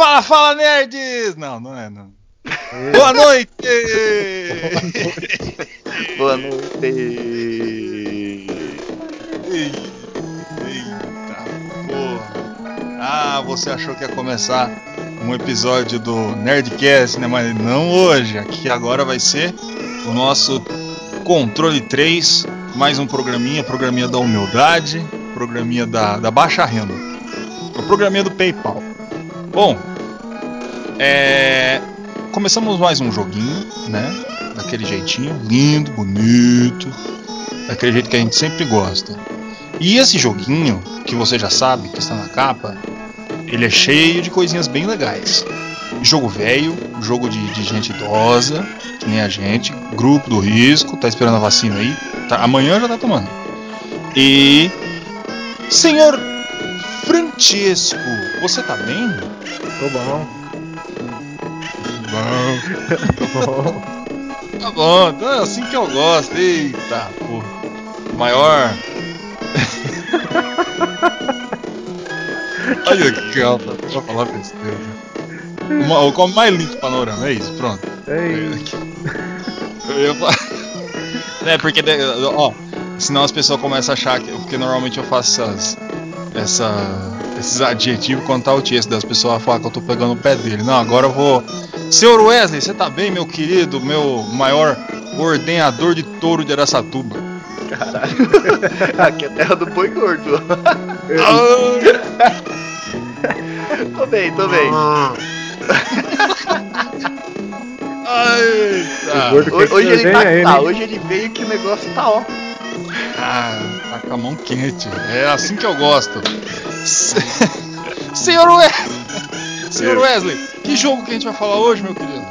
Fala, fala, nerds! Não, não é, não. Boa noite! Boa noite! Eita porra! Ah, você achou que ia começar um episódio do Nerdcast, né? Mas não hoje. Aqui agora vai ser o nosso Controle 3, mais um programinha, programinha da humildade, programinha da, da baixa renda. O programinha do PayPal. Bom, é, começamos mais um joguinho, né? Daquele jeitinho, lindo, bonito, daquele jeito que a gente sempre gosta. E esse joguinho, que você já sabe, que está na capa, ele é cheio de coisinhas bem legais. Jogo velho, jogo de, de gente idosa, que nem a gente, grupo do risco, tá esperando a vacina aí, tá, amanhã já tá tomando. E. Senhor Francesco, você tá bem? Tô bom. Bom. Tô bom. Tá bom, então é assim que eu gosto. Eita, porra. Maior. Olha aqui, ó, pra falar besteira. Uma- O como mais lindo panorama, é isso, pronto. Ei, Eu falar. É, porque, ó, senão as pessoas começam a achar que. Porque normalmente eu faço essas. Essa, esses adjetivos quando tá o texto das pessoas falam que eu tô pegando o pé dele. Não, agora eu vou. Senhor Wesley, você tá bem, meu querido, meu maior ordenador de touro de Araçatuba? Caralho. Aqui é terra do boi gordo. tô bem, tô bem. Eita! O gordo- Hoje, hoje ele tá, ele. tá, hoje ele veio que o negócio tá ó. Ah, tá com a mão quente. É assim que eu gosto. Se- Senhor Wesley! Senhor. Wesley, que jogo que a gente vai falar hoje, meu querido?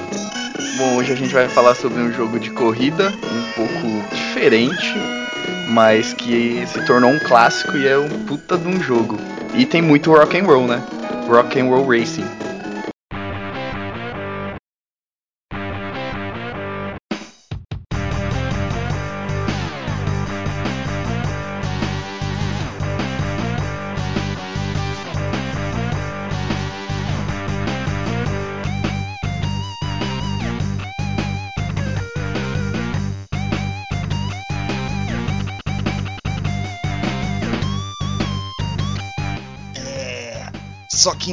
Bom, hoje a gente vai falar sobre um jogo de corrida um pouco diferente, mas que se tornou um clássico e é um puta de um jogo. E tem muito rock and roll, né? Rock and roll racing.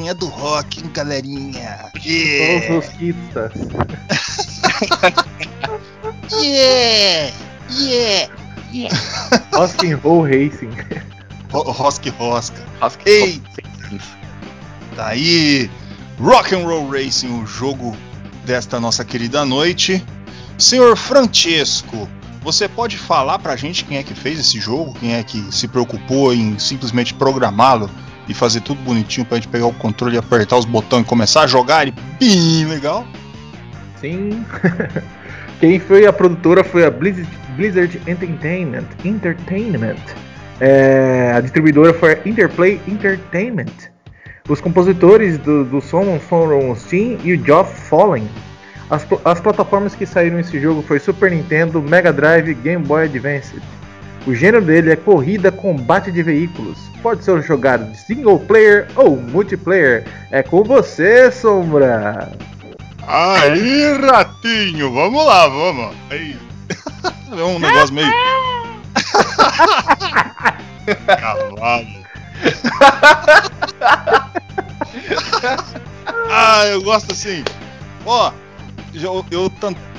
É do rock, hein, galerinha? Todos os rosquistas. Yeah! Yeah! Yeah! Rock and Roll Racing. Ro- Rosque Rosca. Ei! Tá aí! Rock and Roll Racing, o jogo desta nossa querida noite. Senhor Francesco, você pode falar pra gente quem é que fez esse jogo? Quem é que se preocupou em simplesmente programá-lo e fazer tudo bonitinho pra gente pegar o controle, apertar os botões e começar a jogar ele bem legal? Sim. Quem foi a produtora foi a Blizzard, Blizzard Entertainment. Entertainment. É, a distribuidora foi a Interplay Entertainment. Os compositores do, do som foram o Steam e o Geoff Fallen. As, as plataformas que saíram nesse jogo foi Super Nintendo, Mega Drive e Game Boy Advance. O gênero dele é corrida combate de veículos. Pode ser jogado de single player ou multiplayer. É com você, Sombra! Aí, ratinho, vamos lá, vamos. Aí. É um negócio meio. Cavalo. ah, eu gosto assim. Ó, eu, eu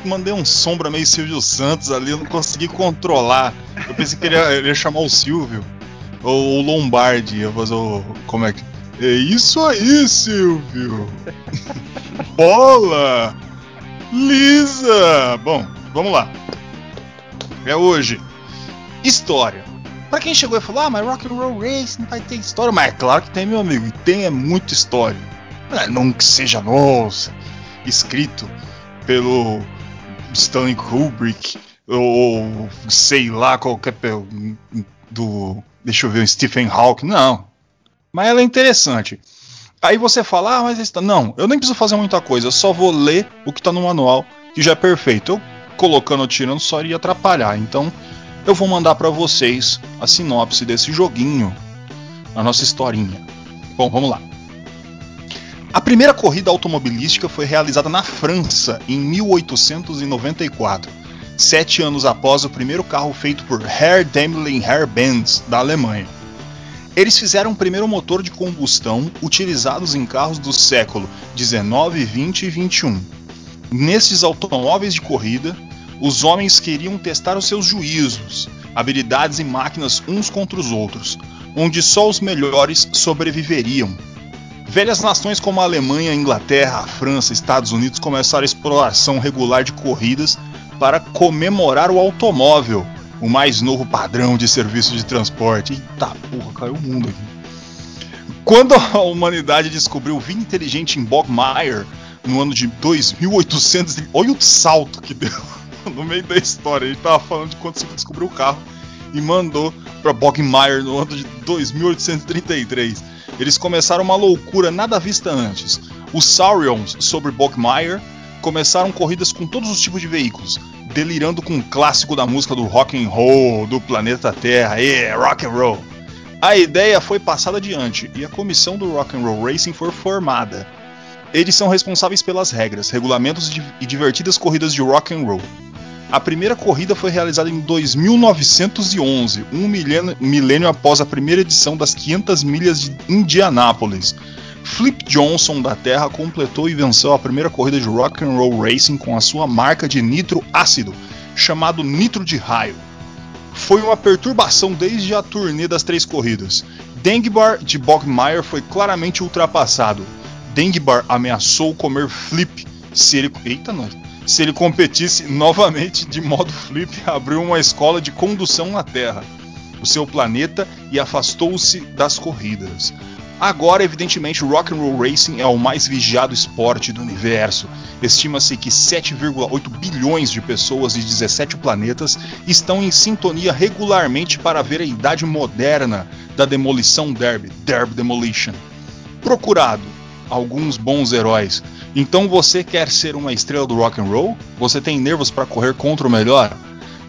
mandei um sombra meio Silvio Santos ali, eu não consegui controlar. Eu pensei que ele ia, ele ia chamar o Silvio. Ou o Lombardi, ia fazer o. Como é que. É isso aí, Silvio! Bola! Lisa! Bom, vamos lá. É hoje. História. Pra quem chegou e falou, ah, mas Rock and Roll Race não vai ter história. Mas é claro que tem, meu amigo. E tem é muita história. É, não que seja nossa, escrito pelo Stanley Kubrick ou sei lá qualquer do deixa eu ver Stephen Hawking, não. Mas ela é interessante. Aí você fala, ah, mas está... não, eu nem preciso fazer muita coisa, eu só vou ler o que está no manual, que já é perfeito. Eu colocando ou tirando só iria atrapalhar. Então, eu vou mandar para vocês a sinopse desse joguinho, a nossa historinha. Bom, vamos lá. A primeira corrida automobilística foi realizada na França em 1894, sete anos após o primeiro carro feito por Herr Daimler Herr Benz da Alemanha. Eles fizeram o primeiro motor de combustão utilizados em carros do século 19, 20 e 21. Nesses automóveis de corrida, os homens queriam testar os seus juízos, habilidades e máquinas uns contra os outros, onde só os melhores sobreviveriam. Velhas nações como a Alemanha, a Inglaterra, a França, Estados Unidos começaram a exploração regular de corridas para comemorar o automóvel, o mais novo padrão de serviço de transporte. Eita porra, caiu o mundo aqui. Quando a humanidade descobriu o vinho inteligente em Bogmeyer no ano de 2800, olha o salto que deu no meio da história. Ele tava falando de quando se descobriu o carro e mandou para Bogmeyer no ano de 2833. Eles começaram uma loucura nada vista antes. Os Saurions sobre Bogmeyer começaram corridas com todos os tipos de veículos, delirando com o clássico da música do rock and roll do planeta Terra, é rock and roll. A ideia foi passada adiante e a comissão do Rock and Roll Racing foi formada. Eles são responsáveis pelas regras, regulamentos e divertidas corridas de rock and roll. A primeira corrida foi realizada em 2911, um milênio, milênio após a primeira edição das 500 milhas de Indianápolis. Flip Johnson da Terra completou e venceu a primeira corrida de rock and roll racing com a sua marca de nitro ácido, chamado nitro de raio. Foi uma perturbação desde a turnê das três corridas. Dengbar de Bogmeyer foi claramente ultrapassado. Dengbar ameaçou comer Flip se ele, eita se ele competisse novamente de modo Flip, abriu uma escola de condução na Terra, o seu planeta, e afastou-se das corridas. Agora, evidentemente, o Rock and Roll Racing é o mais vigiado esporte do universo. Estima-se que 7,8 bilhões de pessoas de 17 planetas estão em sintonia regularmente para ver a idade moderna da demolição derby, Derby Demolition. Procurado alguns bons heróis. Então você quer ser uma estrela do rock and roll? Você tem nervos para correr contra o melhor?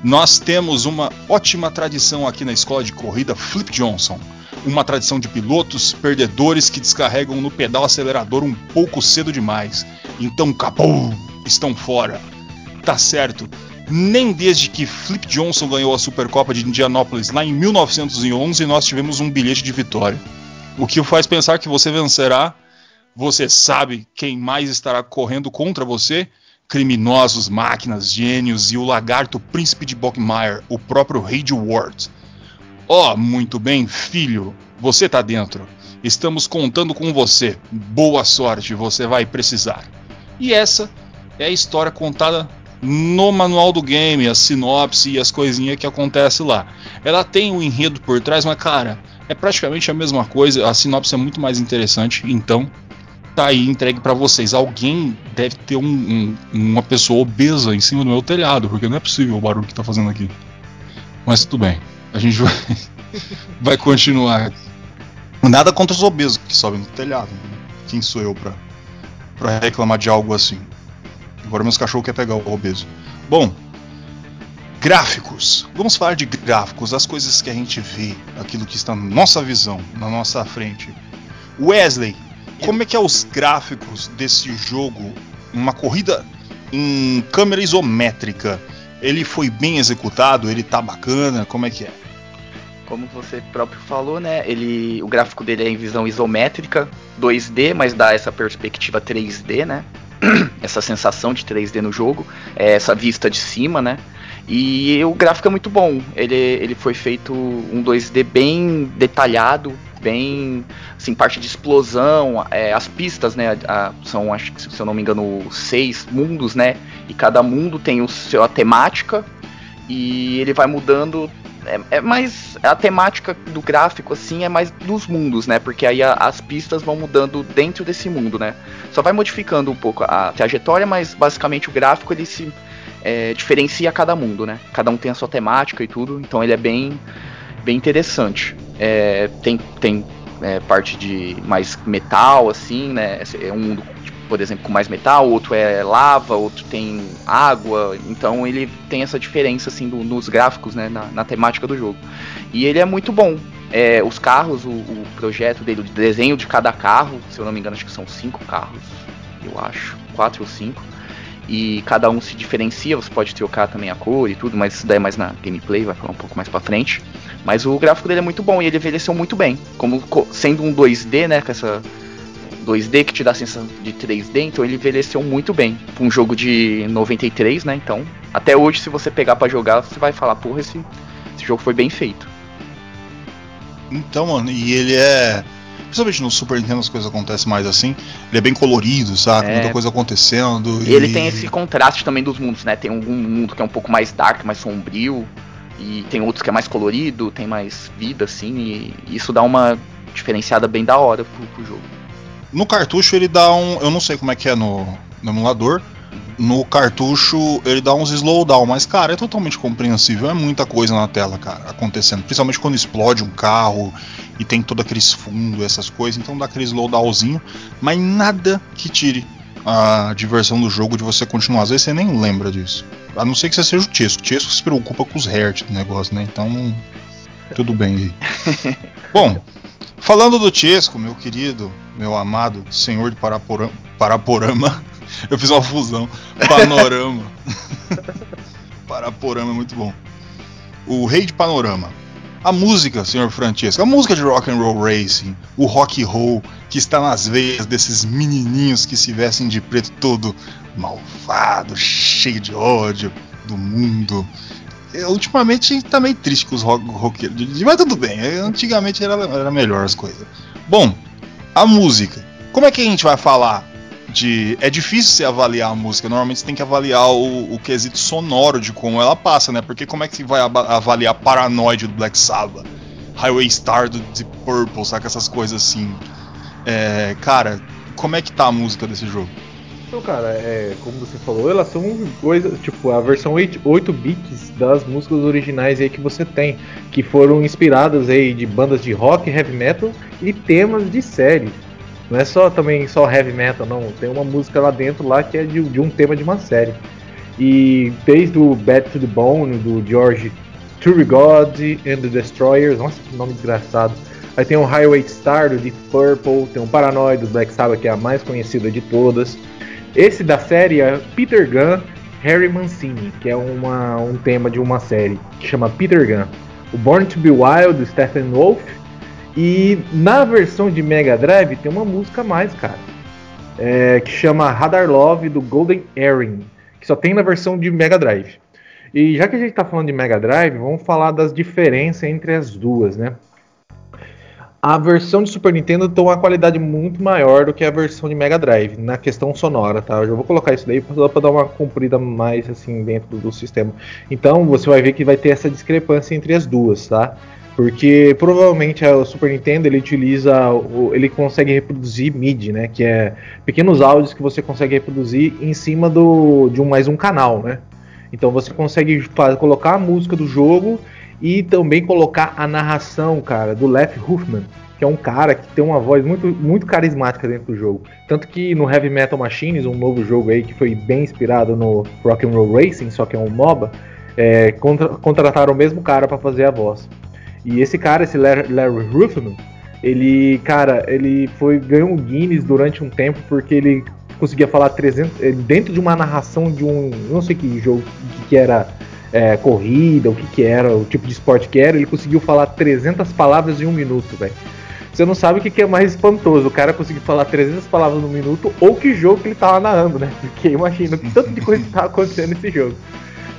Nós temos uma ótima tradição aqui na escola de corrida Flip Johnson uma tradição de pilotos perdedores que descarregam no pedal acelerador um pouco cedo demais. Então, capô, estão fora. Tá certo. Nem desde que Flip Johnson ganhou a Supercopa de Indianápolis lá em 1911 nós tivemos um bilhete de vitória. O que faz pensar que você vencerá. Você sabe quem mais estará correndo contra você? Criminosos, máquinas, gênios e o lagarto príncipe de Bogmire, o próprio Rei de Ward. Oh, muito bem, filho, você tá dentro. Estamos contando com você. Boa sorte, você vai precisar. E essa é a história contada no manual do game, a sinopse e as coisinhas que acontece lá. Ela tem um enredo por trás, mas cara, é praticamente a mesma coisa. A sinopse é muito mais interessante, então tá aí entregue para vocês. Alguém deve ter um, um, uma pessoa obesa em cima do meu telhado, porque não é possível o barulho que tá fazendo aqui. Mas tudo bem. A gente vai, vai continuar. Nada contra os obesos que sobem no telhado. Quem sou eu pra, pra reclamar de algo assim? Agora meus cachorros querem pegar o obeso. Bom, gráficos. Vamos falar de gráficos, as coisas que a gente vê, aquilo que está na nossa visão, na nossa frente. Wesley, como é que é os gráficos desse jogo? Uma corrida em câmera isométrica ele foi bem executado, ele tá bacana, como é que é? Como você próprio falou, né? Ele, o gráfico dele é em visão isométrica, 2D, mas dá essa perspectiva 3D, né? essa sensação de 3D no jogo, é essa vista de cima, né? E o gráfico é muito bom. Ele, ele foi feito um 2D bem detalhado, bem assim, parte de explosão, é, as pistas, né, a, são, acho que se eu não me engano, seis mundos, né, e cada mundo tem o seu, a temática, e ele vai mudando é, é, mais. A temática do gráfico, assim, é mais dos mundos, né? Porque aí a, as pistas vão mudando dentro desse mundo, né? Só vai modificando um pouco a trajetória, mas basicamente o gráfico ele se é, diferencia cada mundo, né? Cada um tem a sua temática e tudo, então ele é bem, bem interessante. É, tem tem é, parte de mais metal, assim, né? É um mundo por exemplo, com mais metal, outro é lava, outro tem água. Então ele tem essa diferença assim do, nos gráficos, né, na, na, temática do jogo. E ele é muito bom. É, os carros, o, o, projeto dele, o desenho de cada carro, se eu não me engano, acho que são cinco carros, eu acho, quatro ou cinco. E cada um se diferencia, você pode trocar também a cor e tudo, mas isso daí é mais na gameplay, vai falar um pouco mais pra frente. Mas o gráfico dele é muito bom e ele envelheceu muito bem. Como sendo um 2D, né, com essa 2D que te dá a sensação de 3D, então ele envelheceu muito bem. Um jogo de 93, né? Então, até hoje, se você pegar para jogar, você vai falar, porra, esse, esse jogo foi bem feito. Então, mano, e ele é. Principalmente no Super Nintendo as coisas acontecem mais assim. Ele é bem colorido, sabe? É... Muita coisa acontecendo. E ele tem esse contraste também dos mundos, né? Tem um mundo que é um pouco mais dark, mais sombrio. E tem outros que é mais colorido, tem mais vida, assim. E isso dá uma diferenciada bem da hora pro, pro jogo. No cartucho ele dá um. Eu não sei como é que é no, no emulador. No cartucho ele dá uns slowdown, mas cara, é totalmente compreensível. É muita coisa na tela, cara, acontecendo. Principalmente quando explode um carro e tem todo aqueles fundos, essas coisas. Então dá aquele slowdownzinho, mas nada que tire a diversão do jogo de você continuar. Às vezes você nem lembra disso. A não ser que você seja o Chesco. O se preocupa com os hertz do negócio, né? Então, tudo bem aí. Bom, Falando do Chesco, meu querido, meu amado senhor de Paraporama, Paraporama eu fiz uma fusão, Panorama. Paraporama é muito bom. O rei de Panorama. A música, senhor Francesco, a música de Rock and Roll Racing, o rock roll que está nas veias desses menininhos que se vestem de preto todo malvado, cheio de ódio do mundo ultimamente tá meio triste com os roqueiros. Mas tudo bem, antigamente era, era melhor as coisas. Bom, a música. Como é que a gente vai falar de. É difícil você avaliar a música. Normalmente você tem que avaliar o, o quesito sonoro de como ela passa, né? Porque como é que você vai avaliar Paranoid do Black Sabbath? Highway Star do Deep Purple, saca? Essas coisas assim. É, cara, como é que tá a música desse jogo? Então, cara, é, como você falou, elas são coisas, tipo, a versão 8, 8 bits das músicas originais aí que você tem, que foram inspiradas aí de bandas de rock, heavy metal e temas de série. Não é só também só heavy metal, não. Tem uma música lá dentro lá que é de, de um tema de uma série. E desde o Bad to the Bone, do George God and the Destroyers, nossa, que nome desgraçado. Aí tem o Highway Star do Deep Purple, tem o Paranoid do Black Sabbath, que é a mais conhecida de todas. Esse da série é Peter Gunn, Harry Mancini, que é uma, um tema de uma série que chama Peter Gunn. O Born to Be Wild do Stephen Wolf. E na versão de Mega Drive tem uma música a mais, cara. É, que chama Radar Love do Golden Earring, que só tem na versão de Mega Drive. E já que a gente está falando de Mega Drive, vamos falar das diferenças entre as duas, né? a versão de Super Nintendo tem uma qualidade muito maior do que a versão de Mega Drive na questão sonora, tá? Eu já vou colocar isso daí para dar uma comprida mais assim dentro do, sistema. Então você vai ver que vai ter essa discrepância entre as duas, tá? Porque provavelmente o Super Nintendo ele utiliza, ele consegue reproduzir MIDI, né? Que é pequenos áudios que você consegue reproduzir em cima do, de um mais um canal, né? Então você consegue colocar a música do jogo e também colocar a narração, cara, do Leff Huffman, que é um cara que tem uma voz muito, muito carismática dentro do jogo. Tanto que no Heavy Metal Machines, um novo jogo aí que foi bem inspirado no Rock Roll Racing, só que é um MOBA, é, contra, contrataram o mesmo cara para fazer a voz. E esse cara, esse Larry, Larry Huffman, ele, cara, ele foi ganhou um Guinness durante um tempo porque ele conseguia falar 300 dentro de uma narração de um, não sei que jogo que, que era é, corrida, o que que era, o tipo de esporte que era, ele conseguiu falar 300 palavras em um minuto, velho. Você não sabe o que, que é mais espantoso, o cara conseguir falar 300 palavras no minuto ou que jogo que ele tava narrando, né? Porque imagina o tanto de coisa que tava acontecendo nesse jogo.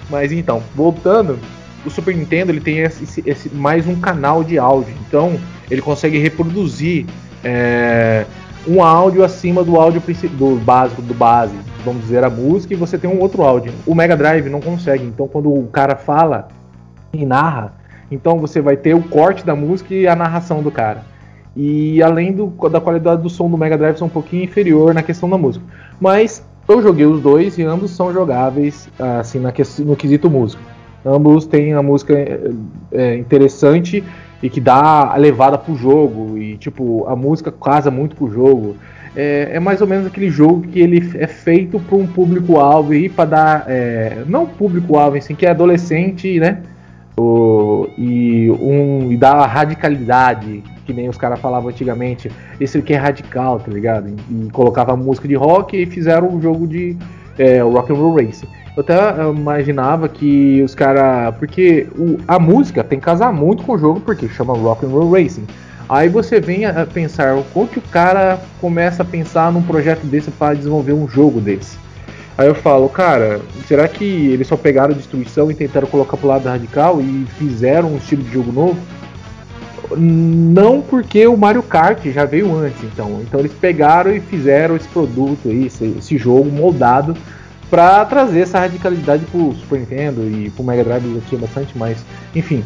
Mas então, voltando, o Super Nintendo ele tem esse, esse mais um canal de áudio, então ele consegue reproduzir é, um áudio acima do áudio do básico, do base, vamos dizer, a música, e você tem um outro áudio. O Mega Drive não consegue. Então, quando o cara fala e narra, Então você vai ter o corte da música e a narração do cara. E além do, da qualidade do som do Mega Drive ser um pouquinho inferior na questão da música. Mas eu joguei os dois e ambos são jogáveis assim na, no quesito música. Ambos têm a música é, interessante e que dá a levada pro jogo. E tipo, a música casa muito pro jogo. É, é mais ou menos aquele jogo que ele é feito para um público-alvo e para dar. É, não público-alvo, assim, que é adolescente, né? O, e, um, e dar radicalidade, que nem os caras falavam antigamente. Esse aqui é radical, tá ligado? E, e colocava música de rock e fizeram um jogo de é, rock and roll race. Eu até imaginava que os caras. Porque o, a música tem que casar muito com o jogo, porque chama Rock and Roll Racing. Aí você vem a pensar o quanto o cara começa a pensar num projeto desse para desenvolver um jogo desse. Aí eu falo, cara, será que eles só pegaram destruição e tentaram colocar pro lado radical e fizeram um estilo de jogo novo? Não porque o Mario Kart já veio antes, então. Então eles pegaram e fizeram esse produto aí, esse, esse jogo moldado para trazer essa radicalidade pro Super Nintendo e pro Mega Drive já tinha bastante, mas enfim.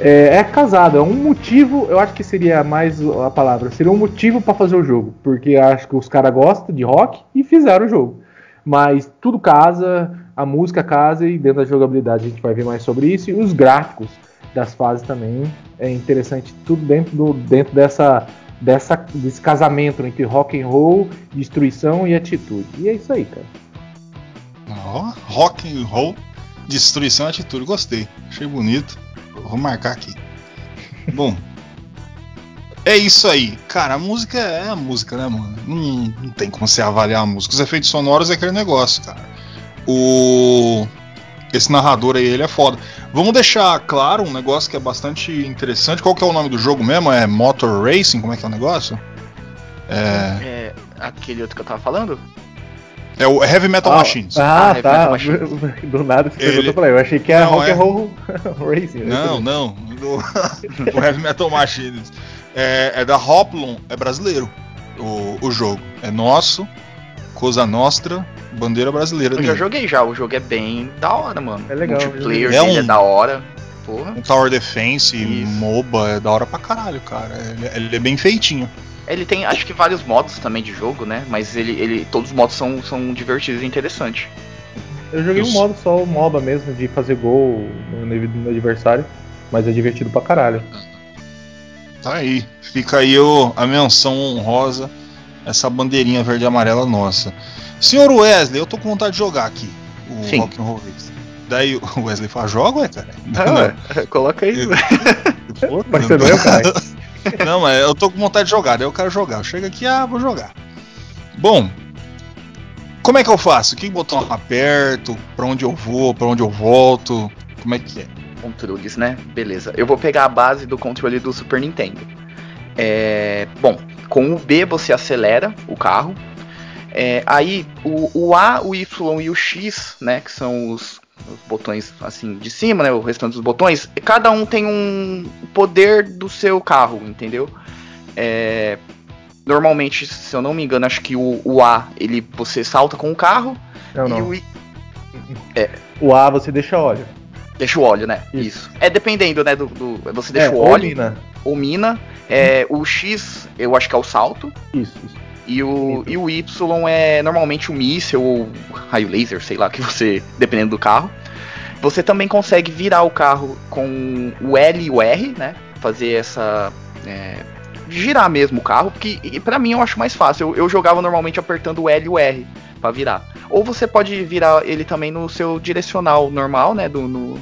É, é, casado, é um motivo, eu acho que seria mais a palavra, seria um motivo para fazer o jogo, porque acho que os caras gostam de rock e fizeram o jogo. Mas tudo casa, a música casa e dentro da jogabilidade a gente vai ver mais sobre isso e os gráficos das fases também é interessante, tudo dentro, do, dentro dessa, dessa desse casamento entre rock and roll, destruição e atitude. E é isso aí, cara. Oh, rock and roll, destruição e atitude, gostei, achei bonito. Vou marcar aqui. Bom, é isso aí. Cara, a música é a música, né, mano? Não, não tem como você avaliar a música. Os efeitos sonoros é aquele negócio, cara. O. Esse narrador aí, ele é foda. Vamos deixar claro um negócio que é bastante interessante. Qual que é o nome do jogo mesmo? É Motor Racing? Como é que é o negócio? É. é aquele outro que eu tava falando? É o Heavy Metal ah, Machines. Ah, ah tá. Do nada você Ele... perguntou pra eu achei que era não, Rock é... and Roll Racing. Não, não. Do... o Heavy Metal Machines. É, é da Hoplon, é brasileiro o, o jogo. É nosso, Cosa Nostra, bandeira brasileira. Eu dele. já joguei já, o jogo é bem da hora, mano. É legal. Multiplayer é, um, é da hora. Porra. Um Tower Defense, Isso. MOBA, é da hora pra caralho, cara. Ele, ele é bem feitinho. Ele tem, acho que vários modos também de jogo, né? Mas ele, ele todos os modos são, são divertidos e interessantes. Eu joguei um modo só, o MOBA mesmo, de fazer gol no, no adversário, mas é divertido pra caralho. Tá aí, fica aí o, a menção honrosa, essa bandeirinha verde e amarela nossa. Senhor Wesley, eu tô com vontade de jogar aqui o Sim. Rock'n'Roll Race. Daí o Wesley fala, joga, ué, cara? Ah, coloca aí. Mas você não é, cara. Não, mas eu tô com vontade de jogar, daí eu quero jogar. Eu chego aqui, ah, vou jogar. Bom, como é que eu faço? Que botão aperto? Pra onde eu vou? Pra onde eu volto? Como é que é? Controles, né? Beleza. Eu vou pegar a base do controle do Super Nintendo. É, bom, com o B você acelera o carro. É, aí o, o A, o Y e o X, né? Que são os os botões assim de cima, né? O restante dos botões, cada um tem um poder do seu carro, entendeu? É, normalmente, se eu não me engano, acho que o, o A ele você salta com o carro não, e não. o I, é, o A você deixa óleo. Deixa o óleo, né? Isso. Isso. É dependendo, né? Do, do você deixa é, o óleo. Ou mina. Ou mina. É, o X, eu acho que é o salto. Isso, isso. E o, e o Y é normalmente o míssil ou raio laser, sei lá, que você, dependendo do carro. Você também consegue virar o carro com o L e o R, né? Fazer essa. É, girar mesmo o carro, porque para mim eu acho mais fácil. Eu, eu, jogava normalmente apertando o L e o R para virar. Ou você pode virar ele também no seu direcional normal, né? Do, no,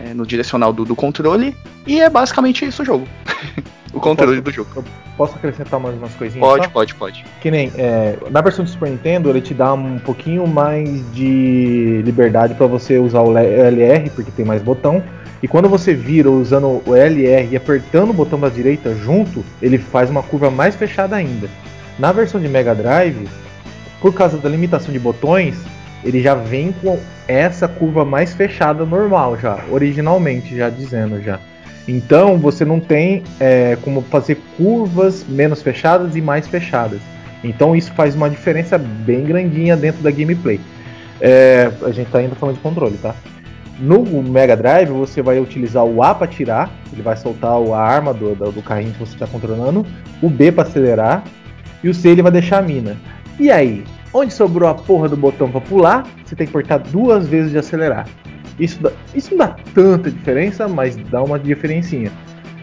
é, no direcional do, do controle. E é basicamente isso o jogo. o controle posso, do jogo. Posso acrescentar mais umas coisinhas? Pode, só? pode, pode. Que nem é, na versão do Super Nintendo ele te dá um pouquinho mais de liberdade para você usar o LR porque tem mais botão. E quando você vira usando o LR e apertando o botão da direita junto, ele faz uma curva mais fechada ainda. Na versão de Mega Drive, por causa da limitação de botões, ele já vem com essa curva mais fechada normal já, originalmente já dizendo já. Então você não tem é, como fazer curvas menos fechadas e mais fechadas. Então isso faz uma diferença bem grandinha dentro da gameplay. É, a gente está ainda falando de controle, tá? No Mega Drive você vai utilizar o A para tirar, ele vai soltar a arma do, do, carrinho que você está controlando, o B para acelerar e o C ele vai deixar a mina. E aí, onde sobrou a porra do botão para pular, você tem que apertar duas vezes de acelerar. Isso, dá, isso não dá tanta diferença, mas dá uma diferencinha.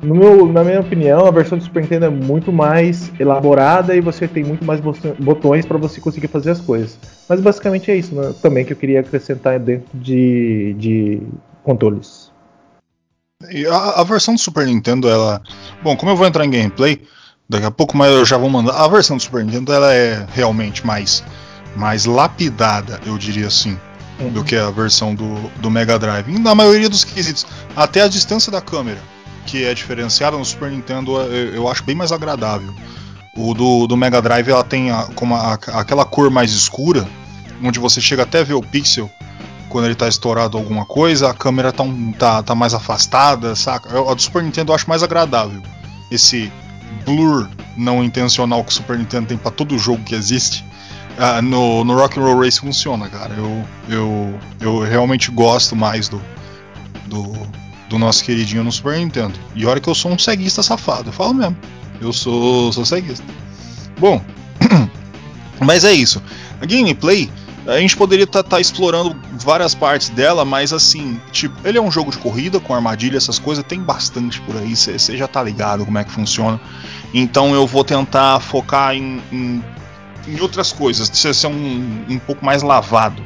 Meu, na minha opinião, a versão do Super Nintendo é muito mais elaborada e você tem muito mais botões para você conseguir fazer as coisas. Mas basicamente é isso né? também que eu queria acrescentar dentro de, de controles. A, a, versão do Super Nintendo, ela. Bom, como eu vou entrar em gameplay, daqui a pouco mais eu já vou mandar. A versão do Super Nintendo ela é realmente mais, mais lapidada, eu diria assim. Uhum. Do que a versão do, do Mega Drive. Na maioria dos quesitos. Até a distância da câmera que é diferenciada no Super Nintendo eu, eu acho bem mais agradável. O do, do Mega Drive ela tem a, como a, aquela cor mais escura, onde você chega até a ver o pixel quando ele está estourado alguma coisa, a câmera tá, um, tá, tá mais afastada, saca? A do Super Nintendo eu acho mais agradável. Esse blur não intencional que o Super Nintendo tem para todo jogo que existe. Uh, no, no Rock and Roll Race funciona, cara. Eu, eu, eu realmente gosto mais do, do, do nosso queridinho no Super Nintendo. E olha que eu sou um ceguista safado, eu falo mesmo. Eu sou, sou ceguista. Bom, mas é isso. A gameplay, a gente poderia estar tá, tá explorando várias partes dela, mas assim, tipo, ele é um jogo de corrida com armadilha, essas coisas, tem bastante por aí, você já tá ligado como é que funciona. Então eu vou tentar focar em, em, em outras coisas, ser um, um pouco mais lavado.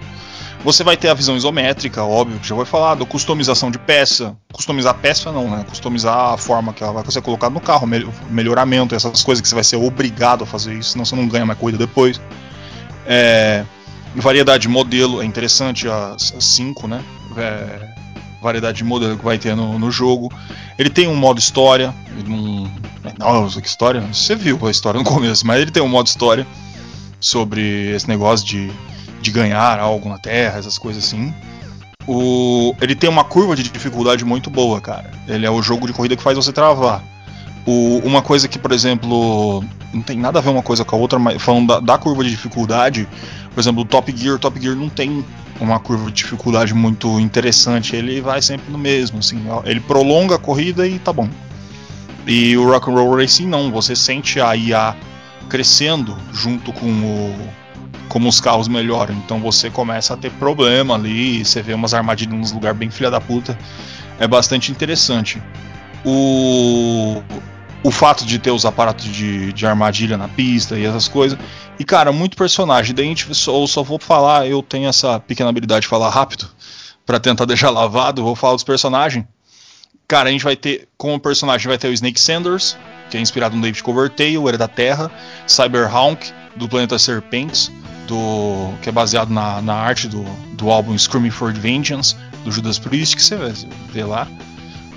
Você vai ter a visão isométrica, óbvio, que já foi falado, customização de peça. Customizar peça não, né? Customizar a forma que ela vai ser colocada no carro, melhoramento, essas coisas que você vai ser obrigado a fazer isso, senão você não ganha mais corrida depois. É, variedade de modelo, é interessante, as 5, né? É, variedade de modelo que vai ter no, no jogo. Ele tem um modo história. Um, nossa, que história! Você viu a história no começo, mas ele tem um modo história sobre esse negócio de de ganhar algo na Terra, essas coisas assim. O, ele tem uma curva de dificuldade muito boa, cara. Ele é o jogo de corrida que faz você travar. O, uma coisa que, por exemplo, não tem nada a ver uma coisa com a outra, mas falando da, da curva de dificuldade, por exemplo, o Top Gear, o Top Gear não tem uma curva de dificuldade muito interessante. Ele vai sempre no mesmo, assim. Ele prolonga a corrida e tá bom. E o Rock and Roll Racing não, você sente a IA crescendo junto com o, como os carros melhoram. Então você começa a ter problema ali, você vê umas armadilhas nos lugares bem filha da puta. É bastante interessante. O, o fato de ter os aparatos de, de armadilha na pista e essas coisas. E cara, muito personagem. Daí a gente só, só vou falar, eu tenho essa pequena habilidade de falar rápido para tentar deixar lavado. Vou falar dos personagens. Cara, a gente vai ter como personagem vai ter o Snake Sanders, que é inspirado no David Coverdale, o Era da Terra, Cyberhawk do planeta Serpentes, do que é baseado na, na arte do, do álbum Screaming for Vengeance do Judas Priest que você vê lá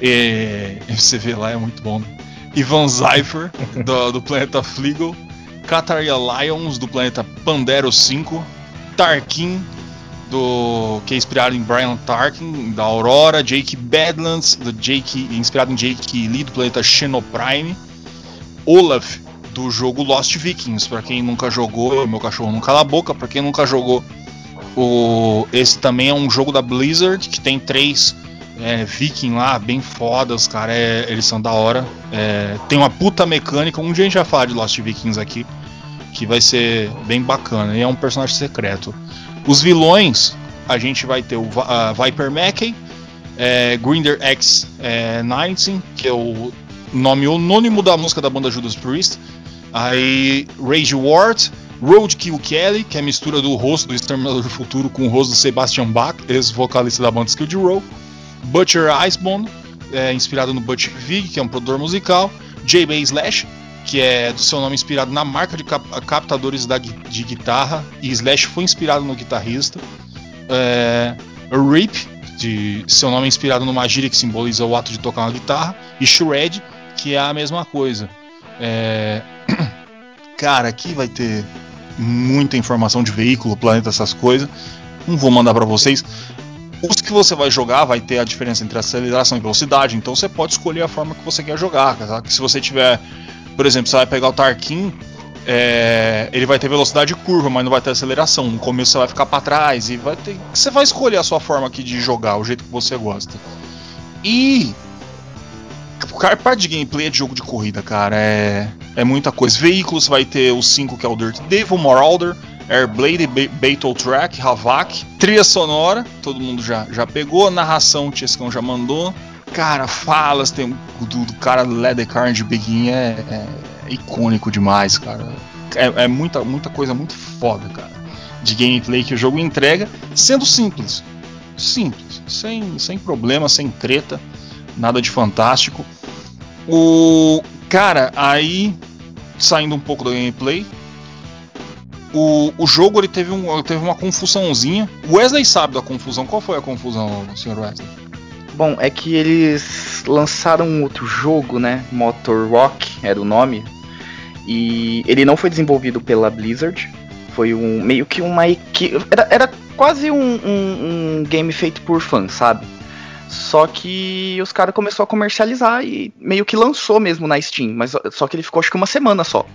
e, você vê lá é muito bom né? Ivan Zypher do, do planeta Fliegel Kataria Lions do planeta Pandero 5 Tarkin do que é inspirado em Brian Tarkin da Aurora Jake Badlands do Jake inspirado em Jake Lee do planeta Xenoprime Olaf do jogo Lost Vikings. Para quem nunca jogou, meu cachorro não cala a boca. Para quem nunca jogou, o esse também é um jogo da Blizzard que tem três é, Viking lá, bem fodas, cara. É, eles são da hora. É, tem uma puta mecânica. Um dia a gente vai falar de Lost Vikings aqui, que vai ser bem bacana. E é um personagem secreto. Os vilões, a gente vai ter o Viper Mackey, é, Grinder X é, 19, que é o nome anônimo da música da banda Judas Priest. Aí Rage Ward, Roadkill Kelly, que é a mistura do rosto do Exterminador do Futuro com o rosto do Sebastian Bach, ex-vocalista da banda Skid Row. Butcher Icebone, é, inspirado no Butch Vig, que é um produtor musical. J.B. Slash, que é do seu nome inspirado na marca de cap captadores da, de guitarra, e Slash foi inspirado no guitarrista. É, Rip, de seu nome inspirado numa gíria que simboliza o ato de tocar uma guitarra. E Shred, que é a mesma coisa. É... Cara, aqui vai ter muita informação de veículo, planeta, essas coisas. Não vou mandar para vocês. Os que você vai jogar vai ter a diferença entre aceleração e velocidade, então você pode escolher a forma que você quer jogar. Tá? Se você tiver, por exemplo, você vai pegar o Tarkin, é, ele vai ter velocidade curva, mas não vai ter aceleração. No começo você vai ficar para trás e vai ter. Você vai escolher a sua forma aqui de jogar, o jeito que você gosta. E a parte de gameplay é de jogo de corrida, cara. É, é muita coisa. Veículos vai ter os 5 que é o Dirt Devil, Marauder, Airblade, Battle Track, Havak. Trilha sonora, todo mundo já, já pegou. Narração, o Tiescão já mandou. Cara, falas, tem do, do cara do Leather Car de Beguin é, é, icônico demais, cara. É, é, muita, muita coisa muito foda, cara. De gameplay que o jogo entrega, sendo simples. Simples, sem, sem problema, sem treta, nada de fantástico. O. Cara, aí. Saindo um pouco do gameplay, o, o jogo ele teve, um, teve uma confusãozinha. O Wesley sabe da confusão. Qual foi a confusão, senhor Wesley? Bom, é que eles lançaram um outro jogo, né? Motor Rock era o nome. E ele não foi desenvolvido pela Blizzard. Foi um meio que uma equipe. Era, era quase um, um, um game feito por fãs, sabe? Só que os caras começaram a comercializar e meio que lançou mesmo na Steam. Mas só que ele ficou acho que uma semana só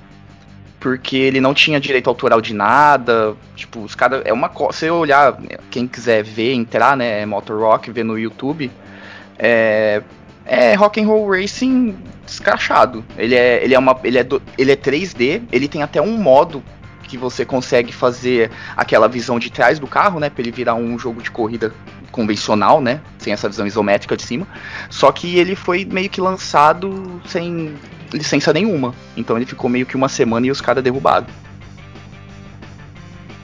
porque ele não tinha direito autoral de nada. Tipo, os caras. É uma coisa. Se olhar, quem quiser ver, entrar, né? É Motor Rock, ver no YouTube. É. É Rock and Roll Racing descrachado. Ele é, ele é uma. Ele é, do, ele é 3D, ele tem até um modo que você consegue fazer aquela visão de trás do carro, né? Pra ele virar um jogo de corrida convencional, né? Sem essa visão isométrica de cima. Só que ele foi meio que lançado sem licença nenhuma. Então ele ficou meio que uma semana e os caras derrubados.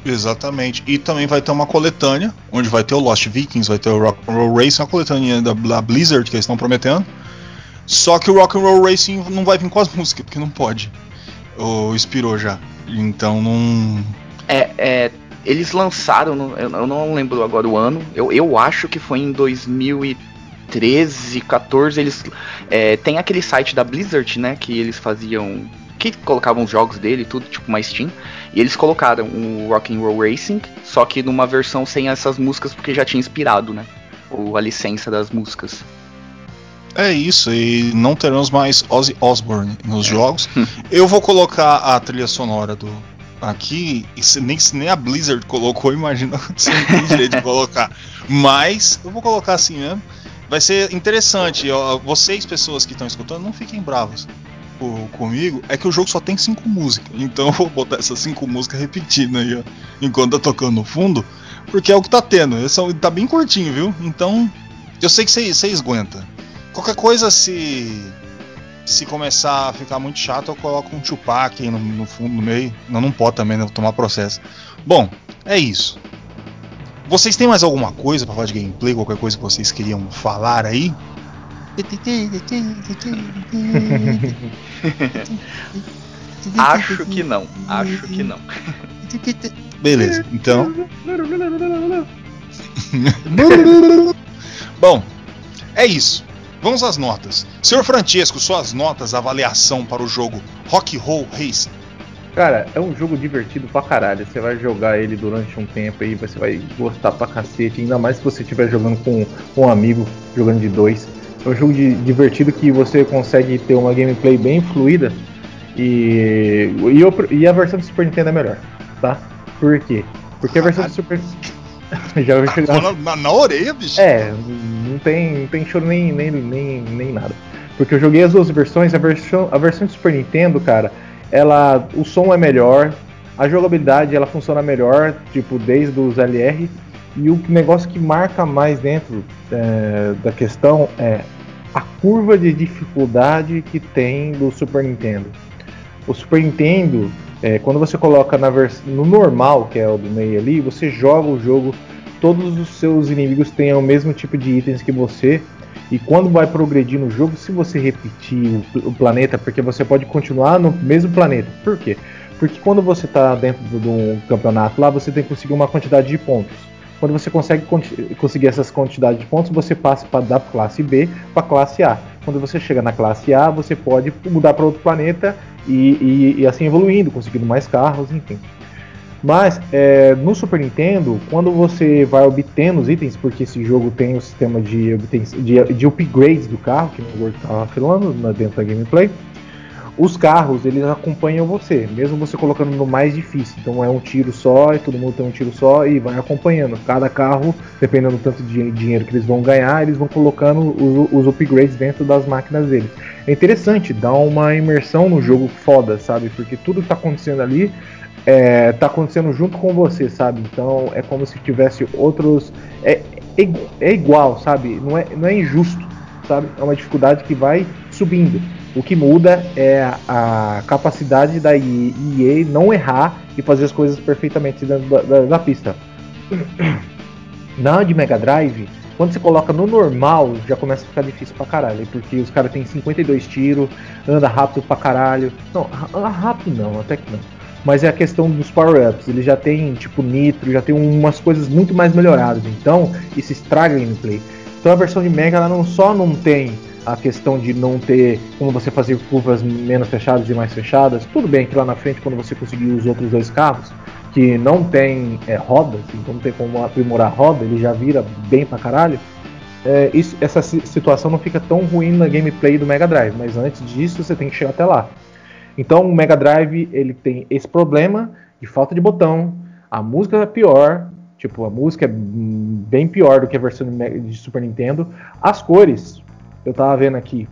Exatamente. E também vai ter uma coletânea, onde vai ter o Lost Vikings, vai ter o Rock and Roll Racing, uma coletânea da, da Blizzard que eles estão prometendo. Só que o Rock and Roll Racing não vai vir com as músicas, porque não pode. O expirou já. Então não. É, é eles lançaram, eu não lembro agora o ano, eu, eu acho que foi em 2013, 14, eles é, tem aquele site da Blizzard, né, que eles faziam, que colocavam os jogos dele, tudo tipo uma Steam, e eles colocaram o Rock and Roll Racing, só que numa versão sem essas músicas porque já tinha inspirado, né, ou a licença das músicas. É isso, e não teremos mais Ozzy Osbourne nos é. jogos. Eu vou colocar a trilha sonora do, aqui, se nem, se nem a Blizzard colocou, imagina se não tem direito de colocar. Mas eu vou colocar assim mesmo. Vai ser interessante. Ó, vocês, pessoas que estão escutando, não fiquem bravos comigo. É que o jogo só tem cinco músicas. Então eu vou botar essas cinco músicas repetindo aí, ó, enquanto tá tocando no fundo. Porque é o que tá tendo. Esse tá bem curtinho, viu? Então, eu sei que vocês aguentam. Qualquer coisa, se se começar a ficar muito chato, eu coloco um Tupac aí no, no fundo, no meio. Não, não pode também, né? Vou tomar processo. Bom, é isso. Vocês têm mais alguma coisa para falar de gameplay? Qualquer coisa que vocês queriam falar aí? Acho que não. Acho que não. Beleza, então. Bom, é isso. Vamos às notas. Senhor Francesco, suas notas, avaliação para o jogo Rock Roll Racing. Cara, é um jogo divertido pra caralho. Você vai jogar ele durante um tempo aí, você vai gostar pra cacete. Ainda mais se você estiver jogando com, um amigo, jogando de dois. É um jogo de, divertido que você consegue ter uma gameplay bem fluida. E, e, e a versão do Super Nintendo é melhor, tá? Por quê? Porque a versão do Super Já vai chegar. Na, na, na, orelha, bicho. É, não tem, não tem choro nem, nem, nem, nem nada. Porque eu joguei as duas versões, a versão, a versão de Super Nintendo, cara, ela. O som é melhor, a jogabilidade ela funciona melhor, tipo, desde os LR. E o negócio que marca mais dentro é, da questão é a curva de dificuldade que tem do Super Nintendo. O Super Nintendo, é, quando você coloca no normal, que é o do meio ali, você joga o jogo, todos os seus inimigos têm o mesmo tipo de itens que você. E quando vai progredir no jogo, se você repetir o, o planeta, porque você pode continuar no mesmo planeta. Por quê? Porque quando você está dentro de um campeonato lá, você tem que conseguir uma quantidade de pontos. Quando você consegue conseguir essas quantidades de pontos, você passa para da classe B para classe A. Quando você chega na classe A, você pode mudar para outro planeta e, e, e, assim evoluindo, conseguindo mais carros, enfim. Mas é, no Super Nintendo, quando você vai obtendo os itens, porque esse jogo tem o sistema de, de, de upgrades do carro, que o Gordo estava falando dentro da gameplay, Os carros, eles acompanham você, mesmo você colocando no mais difícil. Então é um tiro só, e todo mundo tem um tiro só e vai acompanhando. Cada carro, dependendo do tanto de dinheiro que eles vão ganhar, eles vão colocando os, os upgrades dentro das máquinas deles. É interessante, dá uma imersão no jogo foda, sabe? Porque tudo que tá acontecendo ali é, tá acontecendo junto com você, sabe? Então é como se tivesse outros. É, é, é igual, sabe? Não é, não é injusto, sabe? É uma dificuldade que vai subindo. O que muda é a capacidade da EA não errar e fazer as coisas perfeitamente dentro da, da, da pista. Na de Mega Drive, quando você coloca no normal, já começa a ficar difícil pra caralho, porque os caras têm 52 tiros, anda rápido pra caralho. Não, rápido não, até que não. Mas é a questão dos power-ups, ele já tem tipo nitro, já tem umas coisas muito mais melhoradas, então isso estraga a gameplay. Então a versão de Mega ela não só não tem a questão de não ter como você fazer curvas menos fechadas e mais fechadas. Tudo bem que lá na frente, quando você conseguir os outros dois carros, que não tem é, rodas, então não tem como aprimorar a roda, ele já vira bem pra caralho. É, isso, essa situação não fica tão ruim na gameplay do Mega Drive, mas antes disso você tem que chegar até lá. Então o Mega Drive ele tem esse problema de falta de botão, a música é pior, tipo a música é bem pior do que a versão de Super Nintendo, as cores eu tava vendo aqui.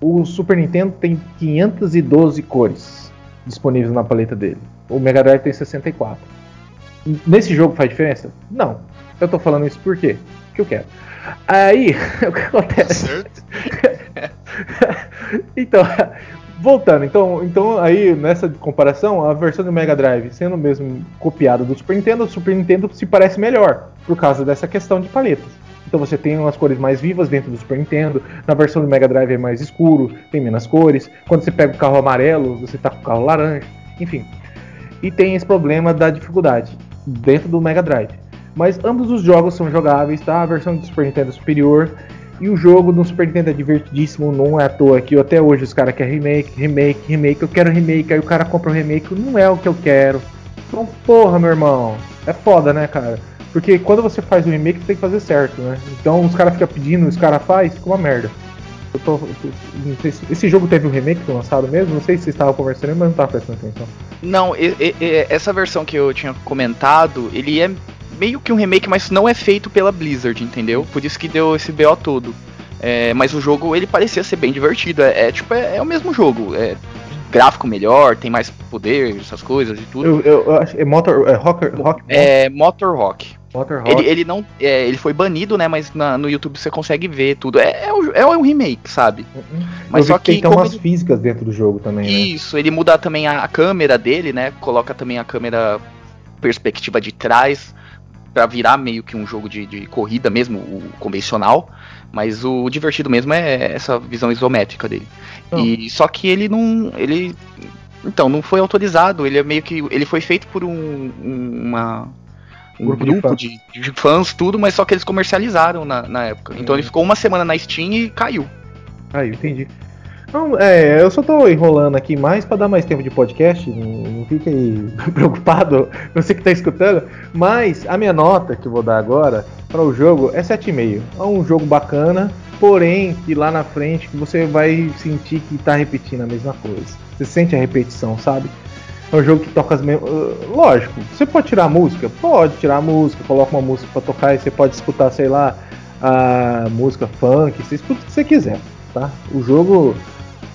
O Super Nintendo tem 512 cores disponíveis na paleta dele. O Mega Drive tem 64. Nesse jogo faz diferença? Não. Eu tô falando isso por quê? Porque eu quero. Aí, o que acontece? Certo. então, voltando, então, então aí nessa comparação, a versão do Mega Drive sendo mesmo copiada do Super Nintendo, o Super Nintendo se parece melhor por causa dessa questão de paletas. Então você tem umas cores mais vivas dentro do Super Nintendo. Na versão do Mega Drive é mais escuro, tem menos cores. Quando você pega o carro amarelo, você tá com o carro laranja. Enfim. E tem esse problema da dificuldade dentro do Mega Drive. Mas ambos os jogos são jogáveis, tá? A versão do Super Nintendo é superior. E o jogo do Super Nintendo é divertidíssimo, não é à toa que até hoje os caras querem remake, remake, remake, eu quero remake, aí o cara compra o remake, não é o que eu quero. Então, porra, meu irmão, é foda, né, cara? Porque quando você faz o remake, você tem que fazer certo, né? Então os caras ficam pedindo, os caras fazem, fica uma merda. Eu tô, eu se, esse jogo teve um remake lançado mesmo? Não sei se vocês estavam conversando, mas não estava prestando atenção. Não, e, e, essa versão que eu tinha comentado, ele é meio que um remake, mas não é feito pela Blizzard, entendeu? Por isso que deu esse BO todo. É, mas o jogo ele parecia ser bem divertido. É, é tipo, é, é, o mesmo jogo. É gráfico melhor, tem mais poder, essas coisas e tudo. Eu, eu, eu acho é Motor é, Rocker, rock, é Motor Rock. Ele, ele, não. É, ele foi banido, né? Mas na, no YouTube você consegue ver tudo. É, é, o, é um remake, sabe? Uhum. Mas só que. Tem umas ele... físicas dentro do jogo também. Né? Isso, né? ele muda também a, a, câmera dele, né? Coloca também a câmera perspectiva de trás. Para virar meio que um jogo de, de corrida mesmo, o convencional. Mas o divertido mesmo é essa visão isométrica dele. E só que ele não. ele então, não foi autorizado. Ele é meio que. Ele foi feito por um, uma um grupo, grupo de, fãs. De, de, fãs. tudo, mas só que eles comercializaram na, na época. Então ele ficou uma semana na Steam e caiu. Aí, entendi. Não, é, eu só tô enrolando aqui mais para dar mais tempo de podcast, não, não fique aí preocupado, você que tá escutando, mas a minha nota que eu vou dar agora para o jogo é 7,5. É um jogo bacana, porém que lá na frente você vai sentir que tá repetindo a mesma coisa. Você sente a repetição, sabe? É um jogo que toca as mesmas. Uh, lógico, você pode tirar a música? Pode tirar a música, coloca uma música para tocar e você pode escutar, sei lá, a música funk, você escuta o que você quiser, tá? O jogo.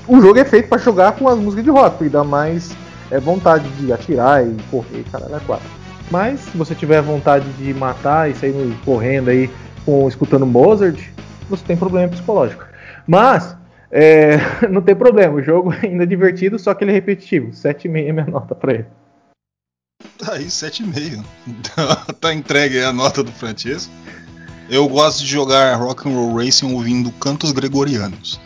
O jogo é feito para jogar com as músicas de rock, porque dá mais é, vontade de atirar e correr, caralho, é quatro. Mas se você tiver vontade de matar e sair correndo aí com, escutando Mozart, você tem problema psicológico. Mas é, não tem problema, o jogo ainda é divertido, só que ele é repetitivo. 7,5 é minha nota pra ele. Tá aí, 7,5. tá entregue a nota do Francesco. Eu gosto de jogar Rock Roll Racing ouvindo cantos gregorianos.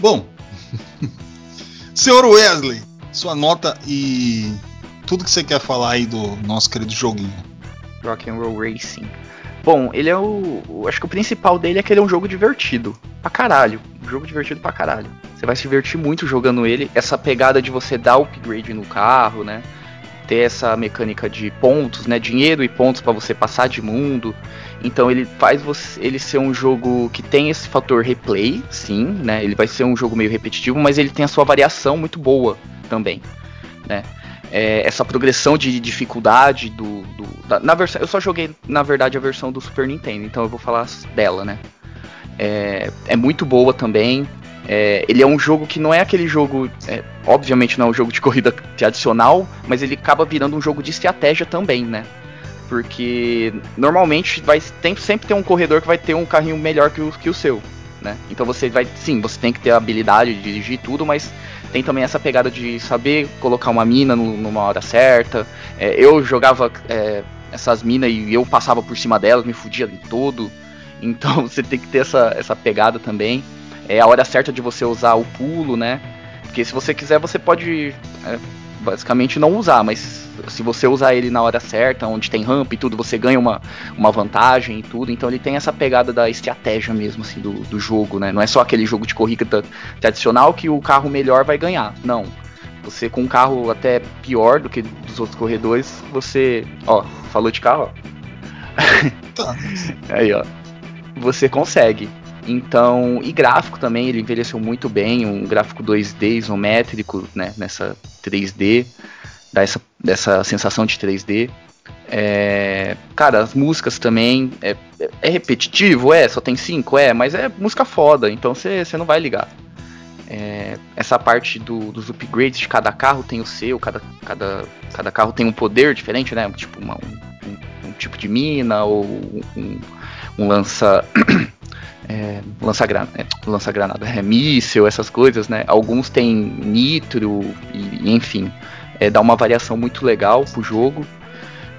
Bom, senhor Wesley, sua nota e tudo que você quer falar aí do nosso querido joguinho. Rock and Roll Racing. Bom, ele é o. Acho que o principal dele é que ele é um jogo divertido. Pra caralho. Um jogo divertido pra caralho. Você vai se divertir muito jogando ele. Essa pegada de você dar upgrade no carro, né? Ter essa mecânica de pontos, né, dinheiro e pontos para você passar de mundo. Então ele faz você, ele ser um jogo que tem esse fator replay, sim, né? Ele vai ser um jogo meio repetitivo, mas ele tem a sua variação muito boa também, né? É, essa progressão de dificuldade do, do da, na versão, eu só joguei na verdade a versão do Super Nintendo, então eu vou falar dela, né? É, é muito boa também. É, ele é um jogo que não é aquele jogo, é, obviamente não é um jogo de corrida tradicional, mas ele acaba virando um jogo de estratégia também, né? Porque normalmente vai tem, sempre tem um corredor que vai ter um carrinho melhor que o, que o seu, né? Então você vai, sim, você tem que ter a habilidade de dirigir tudo, mas tem também essa pegada de saber colocar uma mina no, numa hora certa. É, eu jogava é, essas minas e eu passava por cima delas, me fudia de todo. Então você tem que ter essa, essa pegada também é a hora certa de você usar o pulo, né? Porque se você quiser, você pode é, basicamente não usar, mas se você usar ele na hora certa, onde tem ramp e tudo, você ganha uma, uma vantagem e tudo. Então ele tem essa pegada da estratégia mesmo, assim, do, do jogo, né? Não é só aquele jogo de corrida tradicional que o carro melhor vai ganhar. Não. Você com um carro até pior do que dos outros corredores, você. Ó, falou de carro, ó. Tá. Aí, ó. Você consegue. Então, e gráfico também, ele envelheceu muito bem, um gráfico 2D isométrico, né, nessa 3D, dá essa, dessa sensação de 3D. É, cara, as músicas também, é, é, repetitivo, é, só tem cinco, é, mas é música foda, então você não vai ligar. É, essa parte do, dos upgrades de cada carro tem o seu, cada, cada, cada carro tem um poder diferente, né? Tipo uma, um, um, tipo de mina ou um, um lança é, lança-granada, é, lança -granada, é, míssel, essas coisas, né? Alguns têm nitro, e, enfim, é, dá uma variação muito legal pro jogo.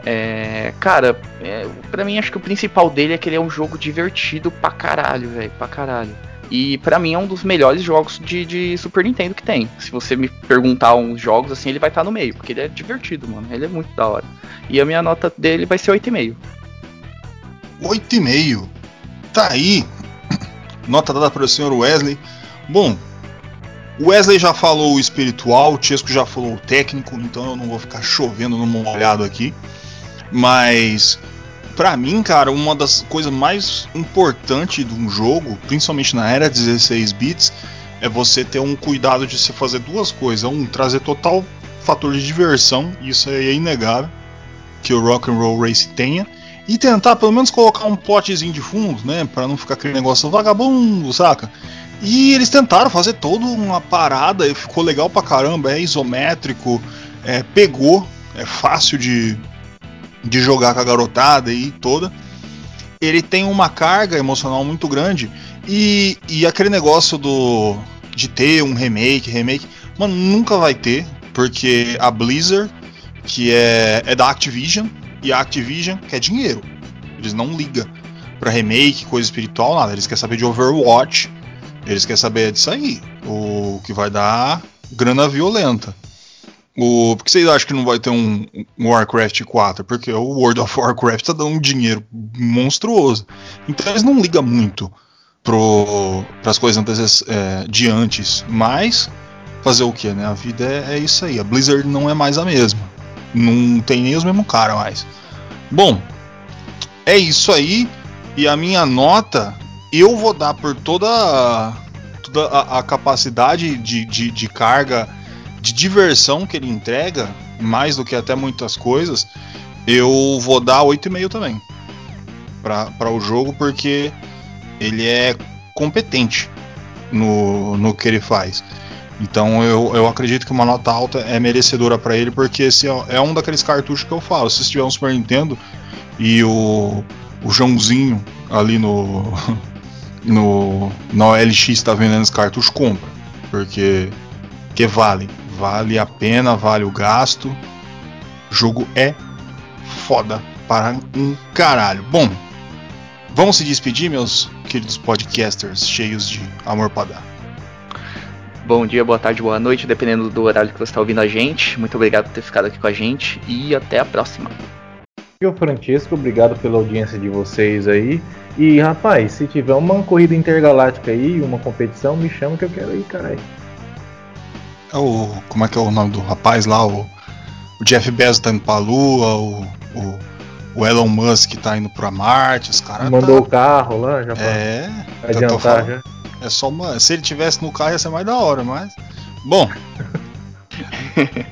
É, cara, é, pra mim acho que o principal dele é que ele é um jogo divertido pra caralho, velho, pra caralho. E para mim é um dos melhores jogos de, de, Super Nintendo que tem. Se você me perguntar uns jogos assim, ele vai estar tá no meio, porque ele é divertido, mano. Ele é muito da hora. E a minha nota dele vai ser 8,5. 8,5? Tá aí nota dada para o senhor Wesley. Bom, Wesley já falou o espiritual, o Chesco já falou o técnico, então eu não vou ficar chovendo no molhado aqui. Mas para mim, cara, uma das coisas mais importantes de um jogo, principalmente na era 16 bits, é você ter um cuidado de se fazer duas coisas. Um, trazer total fator de diversão, isso aí é inegável que o Rock and Roll Race tenha e tentar pelo menos colocar um plotzinho de fundo, né, para não ficar aquele negócio vagabundo, saca? E eles tentaram fazer toda uma parada e ficou legal pra caramba, é isométrico, é, pegou, é fácil de, de jogar com a garotada e toda. Ele tem uma carga emocional muito grande e, e aquele negócio do de ter um remake, remake, mano, nunca vai ter, porque a Blizzard, que é, é da Activision, e a Activision quer dinheiro. Eles não ligam para remake, coisa espiritual, nada. Eles querem saber de Overwatch. Eles querem saber disso aí. O que vai dar grana violenta. O, por que vocês acham que não vai ter um, um, Warcraft 4? Porque o World of Warcraft tá dando um dinheiro monstruoso. Então eles não ligam muito para as coisas antes, é, de antes. Mas fazer o que, né? A vida é, é, isso aí. A Blizzard não é mais a mesma. Não tem nem os mesmos caras mais. Bom, é isso aí. E a minha nota eu vou dar por toda, toda a, a capacidade de, de, de, carga, de diversão que ele entrega, mais do que até muitas coisas, eu vou dar 8,5 também para o jogo, porque ele é competente no, no que ele faz. Então eu, eu acredito que uma nota alta é merecedora para ele, porque esse é, é, um daqueles cartuchos que eu falo. Se tiver um Super Nintendo e o, o Joãozinho ali no, no na OLX está vendendo esse cartucho, compra. Porque que vale. Vale a pena, vale o gasto. O jogo é foda para um caralho. Bom, vamos se despedir, meus queridos podcasters cheios de amor para dar. Bom dia, boa tarde, boa noite, dependendo do horário que você está ouvindo a gente. Muito obrigado por ter ficado aqui com a gente e até a próxima. Eu, Francisco, obrigado pela audiência de vocês aí. E rapaz, se tiver uma corrida intergaláctica aí, uma competição, me chama que eu quero ir, caralho. É o. Como é que é o nome do rapaz lá? O o Jeff Bezos tá indo pra Lua, o, o, o Elon Musk tá indo pra Marte, os caras. Mandou o tá, carro lá já É, tô adiantar falando. já. É só uma. Se ele tivesse no carro ia ser mais da hora, mas. Bom.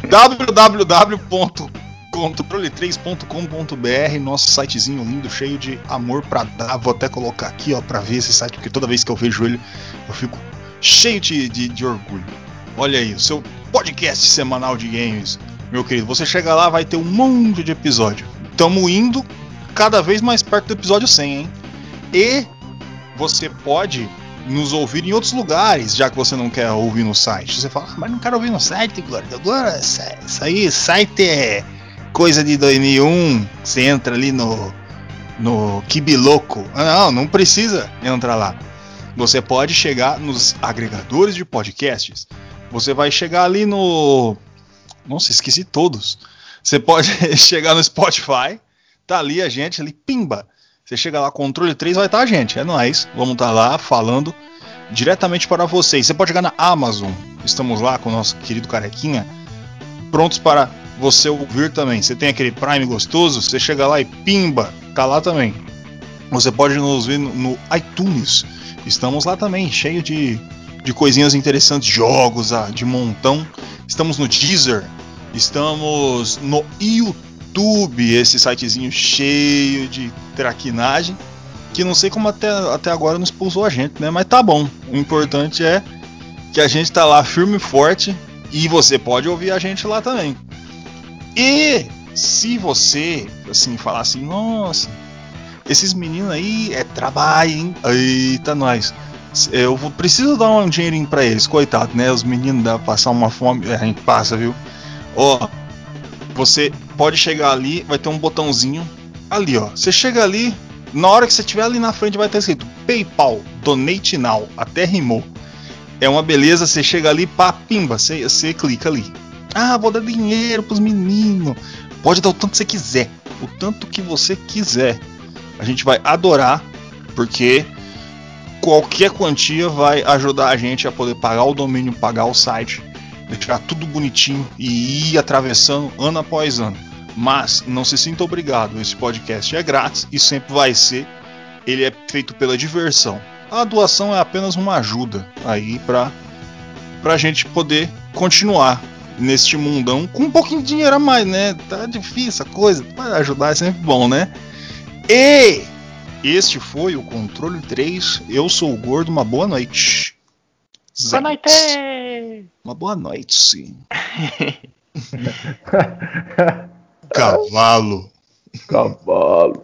www.controle3.com.br Nosso sitezinho lindo, cheio de amor pra dar. Vou até colocar aqui, ó, pra ver esse site, porque toda vez que eu vejo ele, eu fico cheio de, de, de orgulho. Olha aí, o seu podcast semanal de games, meu querido. Você chega lá, vai ter um monte de episódio. Tamo indo cada vez mais perto do episódio 100, hein? E você pode nos ouvir em outros lugares, já que você não quer ouvir no site. Você fala, ah, mas não quero ouvir no site, Gordo. Agora, isso aí, site é coisa de 2001. Você entra ali no, no Kibiloco. Ah, não, não precisa entrar lá. Você pode chegar nos agregadores de podcasts. Você vai chegar ali no. Nossa, esqueci todos. Você pode chegar no Spotify. Tá ali a gente, ali, pimba. Você chega lá, controle 3, vai estar a gente. É nóis. Vamos estar lá falando diretamente para vocês. Você pode chegar na Amazon. Estamos lá com o nosso querido carequinha. Prontos para você ouvir também. Você tem aquele Prime gostoso, você chega lá e pimba, tá lá também. Você pode nos ver no, no iTunes. Estamos lá também, cheio de, de coisinhas interessantes, jogos ah, de montão. Estamos no Deezer. Estamos no YouTube, esse sitezinho cheio de traquinagem. Que não sei como até, até agora não expulsou a gente, né? Mas tá bom. O importante é que a gente tá lá firme e forte. E você pode ouvir a gente lá também. E se você, assim, falar assim, nossa, esses meninos aí é trabalho, hein? Eita, nós. Eu preciso dar um dinheirinho pra eles, coitado, né? Os meninos dá passar uma fome, a gente passa, viu? Ó, você pode chegar ali, vai ter um botãozinho ali, ó. Você chega ali, na hora que você estiver ali na frente vai estar escrito PayPal, Donate Now, até rimou. É uma beleza, você chega ali, pá, pimba, você, você clica ali. Ah, vou dar dinheiro pros meninos. Pode dar o tanto que você quiser, o tanto que você quiser. A gente vai adorar, porque qualquer quantia vai ajudar a gente a poder pagar o domínio, pagar o site, deixar tudo bonitinho e ir atravessando ano após ano. Mas não se sinta obrigado, esse podcast é grátis e sempre vai ser. Ele é feito pela diversão. A doação é apenas uma ajuda aí para a gente poder continuar neste mundão com um pouquinho de dinheiro a mais, né? Tá difícil a coisa, para ajudar é sempre bom, né? E este foi o Controle 3. Eu sou o Gordo, uma boa noite. Boa noite! Uma boa noite, sim. Cavalo. Cavalo.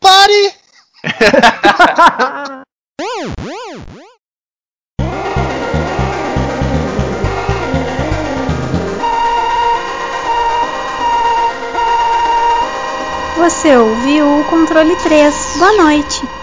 Pare! Você ouviu o controle 3. Boa noite.